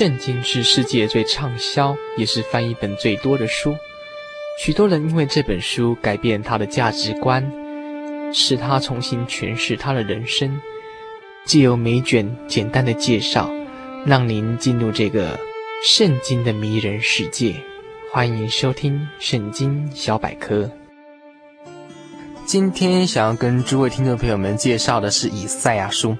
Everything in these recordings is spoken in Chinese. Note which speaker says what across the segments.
Speaker 1: 圣经是世界最畅销，也是翻译本最多的书。许多人因为这本书改变他的价值观，使他重新诠释他的人生。借由每卷简单的介绍，让您进入这个圣经的迷人世界。欢迎收听《圣经小百科》。今天想要跟诸位听众朋友们介绍的是以赛亚书。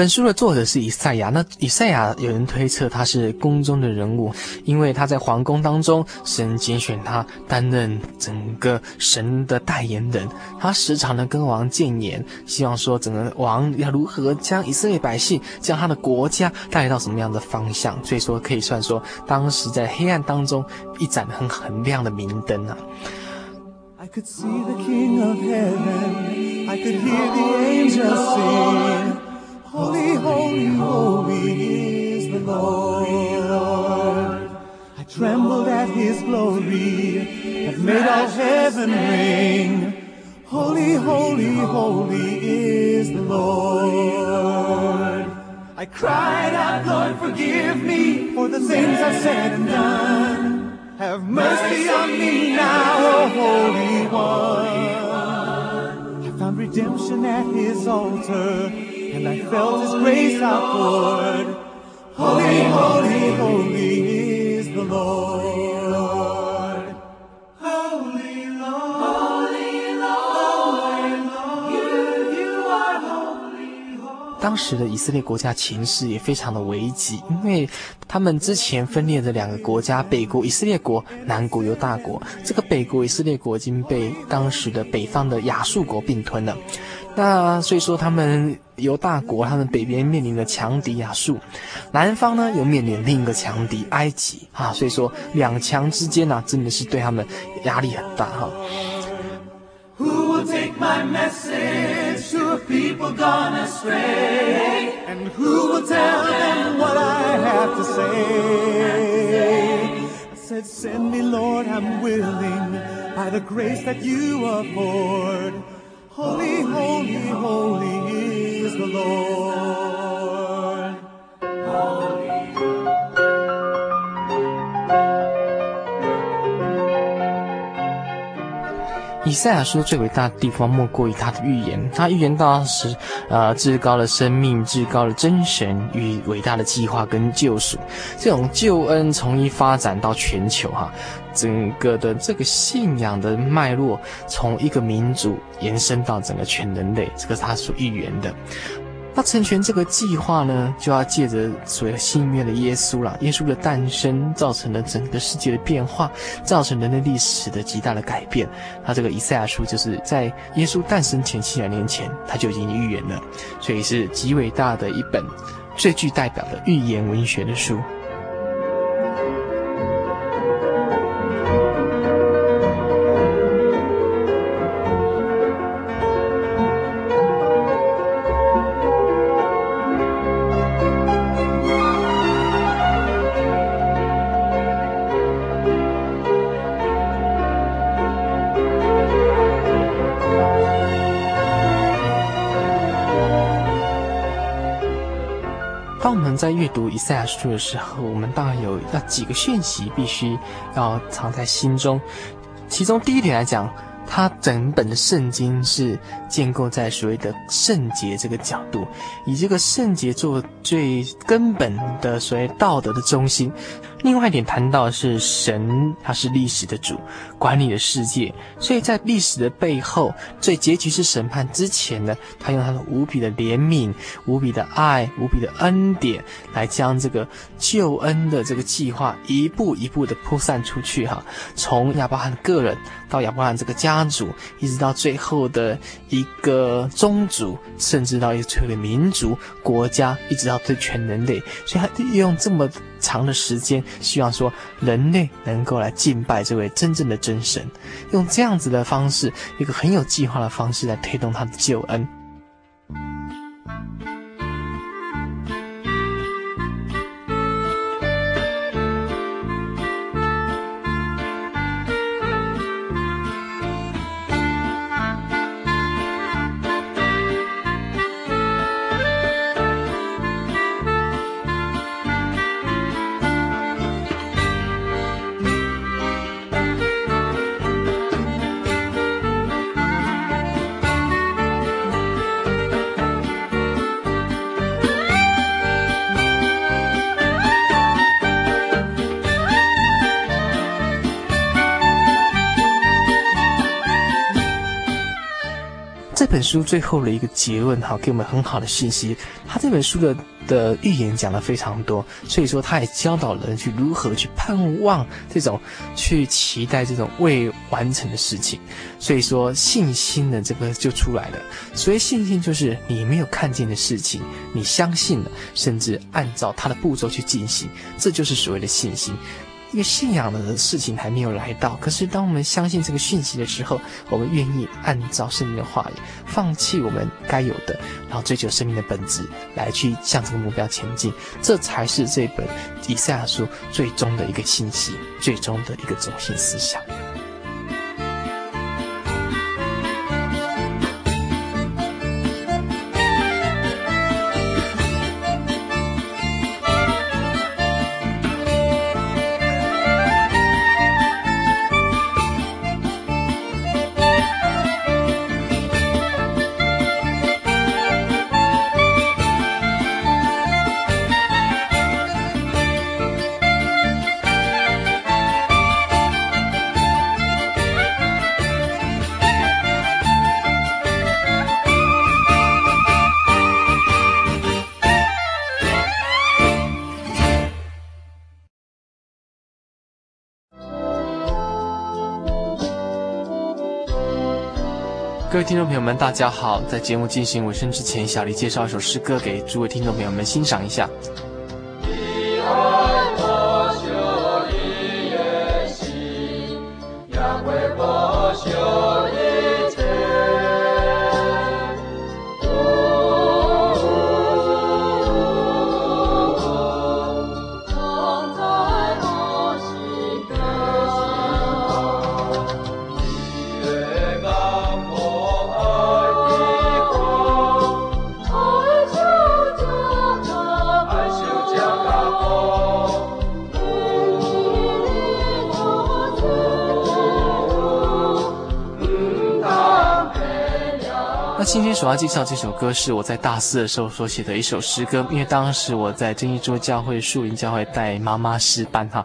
Speaker 1: 本书的作者是以赛亚。那以赛亚有人推测他是宫中的人物，因为他在皇宫当中，神拣选他担任整个神的代言人。他时常的跟王谏言，希望说整个王要如何将以色列百姓，将他的国家带到什么样的方向。所以说，可以算说当时在黑暗当中一盏很很亮的明灯啊。I could see the King of Heaven, I could hear the angels sing. Holy, holy, holy is the Lord. I trembled at his glory that made all heaven ring. Holy, holy, holy is the Lord. I cried out, Lord, forgive me for the things I've said and done. Have mercy on me now, O Holy One. I found redemption at his altar. And I felt His grace outpoured. Holy, holy, holy is the Lord. 当时的以色列国家情势也非常的危急，因为他们之前分裂的两个国家，北国以色列国，南国犹大国。这个北国以色列国已经被当时的北方的亚述国并吞了。那所以说，他们犹大国，他们北边面临的强敌亚述，南方呢又面临另一个强敌埃及啊。所以说，两强之间呢、啊，真的是对他们压力很大哈。My message to a people gone astray? And who will tell them what I have to say? I said, Send me, Lord, I'm willing, by the grace that you afford. Holy, holy, holy is the Lord. 以赛亚说最伟大的地方莫过于他的预言，他预言到是呃至高的生命、至高的真神与伟大的计划跟救赎，这种救恩从一发展到全球哈。整个的这个信仰的脉络，从一个民族延伸到整个全人类，这个是他所预言的。那成全这个计划呢，就要借着所谓新约的耶稣啦。耶稣的诞生，造成了整个世界的变化，造成人类历史的极大的改变。他这个以赛亚书，就是在耶稣诞生前七百年前，他就已经预言了，所以是极伟大的一本最具代表的预言文学的书。阅读以赛亚书的时候，我们当然有要几个讯息必须要藏在心中。其中第一点来讲，它整本的圣经是建构在所谓的圣洁这个角度，以这个圣洁做最根本的所谓道德的中心。另外一点谈到的是神，他是历史的主，管理的世界，所以在历史的背后，最结局是审判之前呢，他用他的无比的怜悯、无比的爱、无比的恩典，来将这个救恩的这个计划一步一步的铺散出去哈，从亚伯拉罕个人到亚伯拉罕这个家族，一直到最后的一个宗族，甚至到一个最后的民族国家，一直到对全人类，所以他用这么长的时间。希望说人类能够来敬拜这位真正的真神，用这样子的方式，一个很有计划的方式来推动他的救恩。本书最后的一个结论哈，给我们很好的信息。他这本书的的预言讲了非常多，所以说他也教导人去如何去盼望这种，去期待这种未完成的事情。所以说信心的这个就出来了。所以信心就是你没有看见的事情，你相信了，甚至按照他的步骤去进行，这就是所谓的信心。一个信仰的事情还没有来到，可是当我们相信这个讯息的时候，我们愿意按照圣经的话语，放弃我们该有的，然后追求生命的本质，来去向这个目标前进，这才是这本以赛亚书最终的一个信息，最终的一个中心思想。各位听众朋友们，大家好！在节目进行尾声之前，小黎介绍一首诗歌给诸位听众朋友们欣赏一下。今天所要介绍这首歌是我在大四的时候所写的一首诗歌，因为当时我在真耶稣教会树林教会带妈妈诗班哈，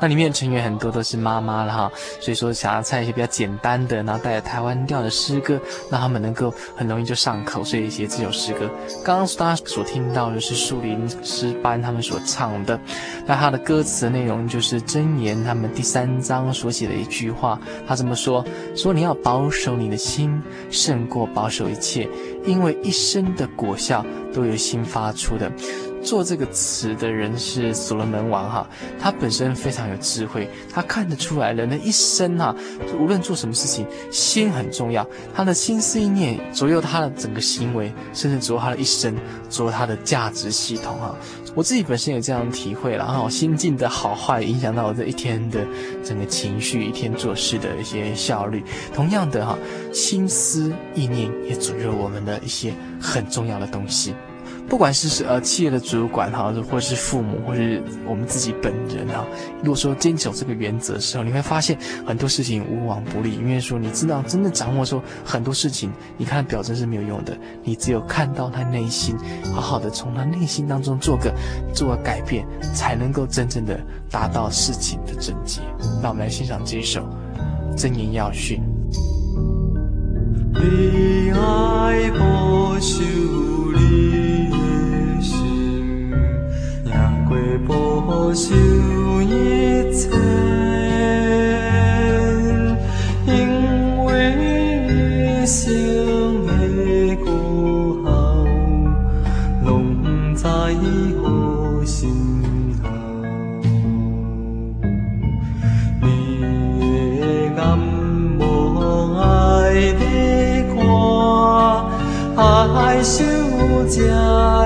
Speaker 1: 那里面的成员很多都是妈妈了哈，所以说想要唱一些比较简单的，然后带着台湾调的诗歌，让他们能够很容易就上口，所以写这首诗歌。刚刚大家所听到的是树林诗班他们所唱的，那他的歌词内容就是箴言他们第三章所写的一句话，他这么说：说你要保守你的心，胜过保守一切。因为一生的果效都由心发出的，做这个词的人是所罗门王哈，他本身非常有智慧，他看得出来人的一生哈，无论做什么事情，心很重要，他的心思意念左右他的整个行为，甚至左右他的一生，左右他的价值系统哈。我自己本身有这样的体会了哈，心境的好坏影响到我这一天的整个情绪，一天做事的一些效率。同样的哈，心思意念也左右我们的一些很重要的东西。不管是是呃企业的主管哈，或者是父母，或是我们自己本人哈，如果说坚守这个原则的时候，你会发现很多事情无往不利。因为说你知道真的掌握说很多事情，你看表征是没有用的，你只有看到他内心，好好的从他内心当中做个做个改变，才能够真正的达到事情的症结。那我们来欣赏这一首真言要训。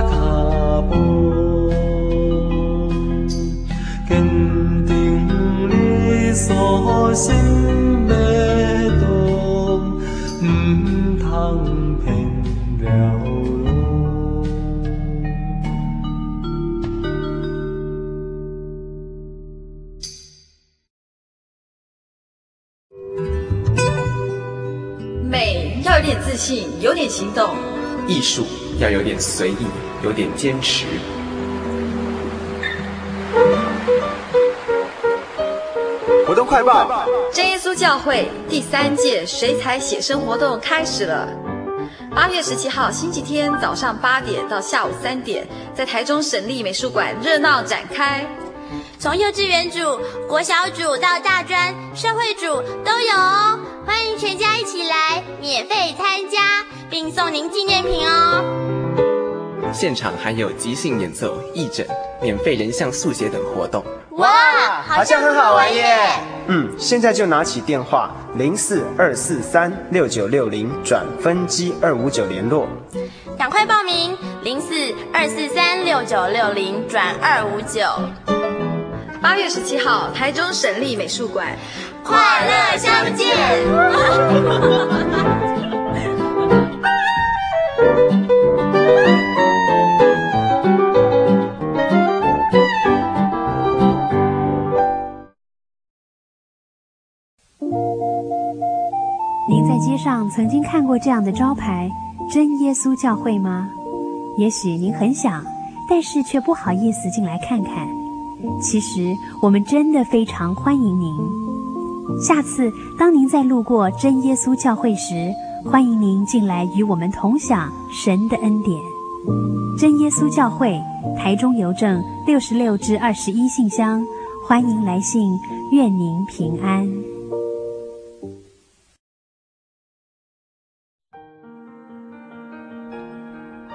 Speaker 1: 看，爱守这。心动唔通骗了路。
Speaker 2: 美要有点自信，有点行动；
Speaker 3: 艺术要有点随意，有点坚持。活动快报：
Speaker 2: 真耶稣教会第三届水彩写生活动开始了。八月十七号星期天早上八点到下午三点，在台中省立美术馆热闹展开。
Speaker 4: 从幼稚园组、国小组到大专、社会组都有哦，欢迎全家一起来，免费参加，并送您纪念品哦。
Speaker 3: 现场还有即兴演奏、义诊、免费人像速写等活动。
Speaker 5: 哇，好像很好玩耶！嗯，现在就拿起电话零四二四三六九六零转分机二五九联络，
Speaker 4: 赶快报名零四二四三六九六零转二五九。
Speaker 2: 八月十七号，台中省立美术馆，
Speaker 4: 快乐相见。
Speaker 6: 您在街上曾经看过这样的招牌“真耶稣教会”吗？也许您很想，但是却不好意思进来看看。其实我们真的非常欢迎您。下次当您再路过真耶稣教会时，欢迎您进来与我们同享神的恩典。真耶稣教会，台中邮政六十六至二十一信箱，欢迎来信，愿您平安。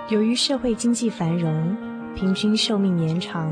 Speaker 7: 由于社会经济繁荣，平均寿命延长。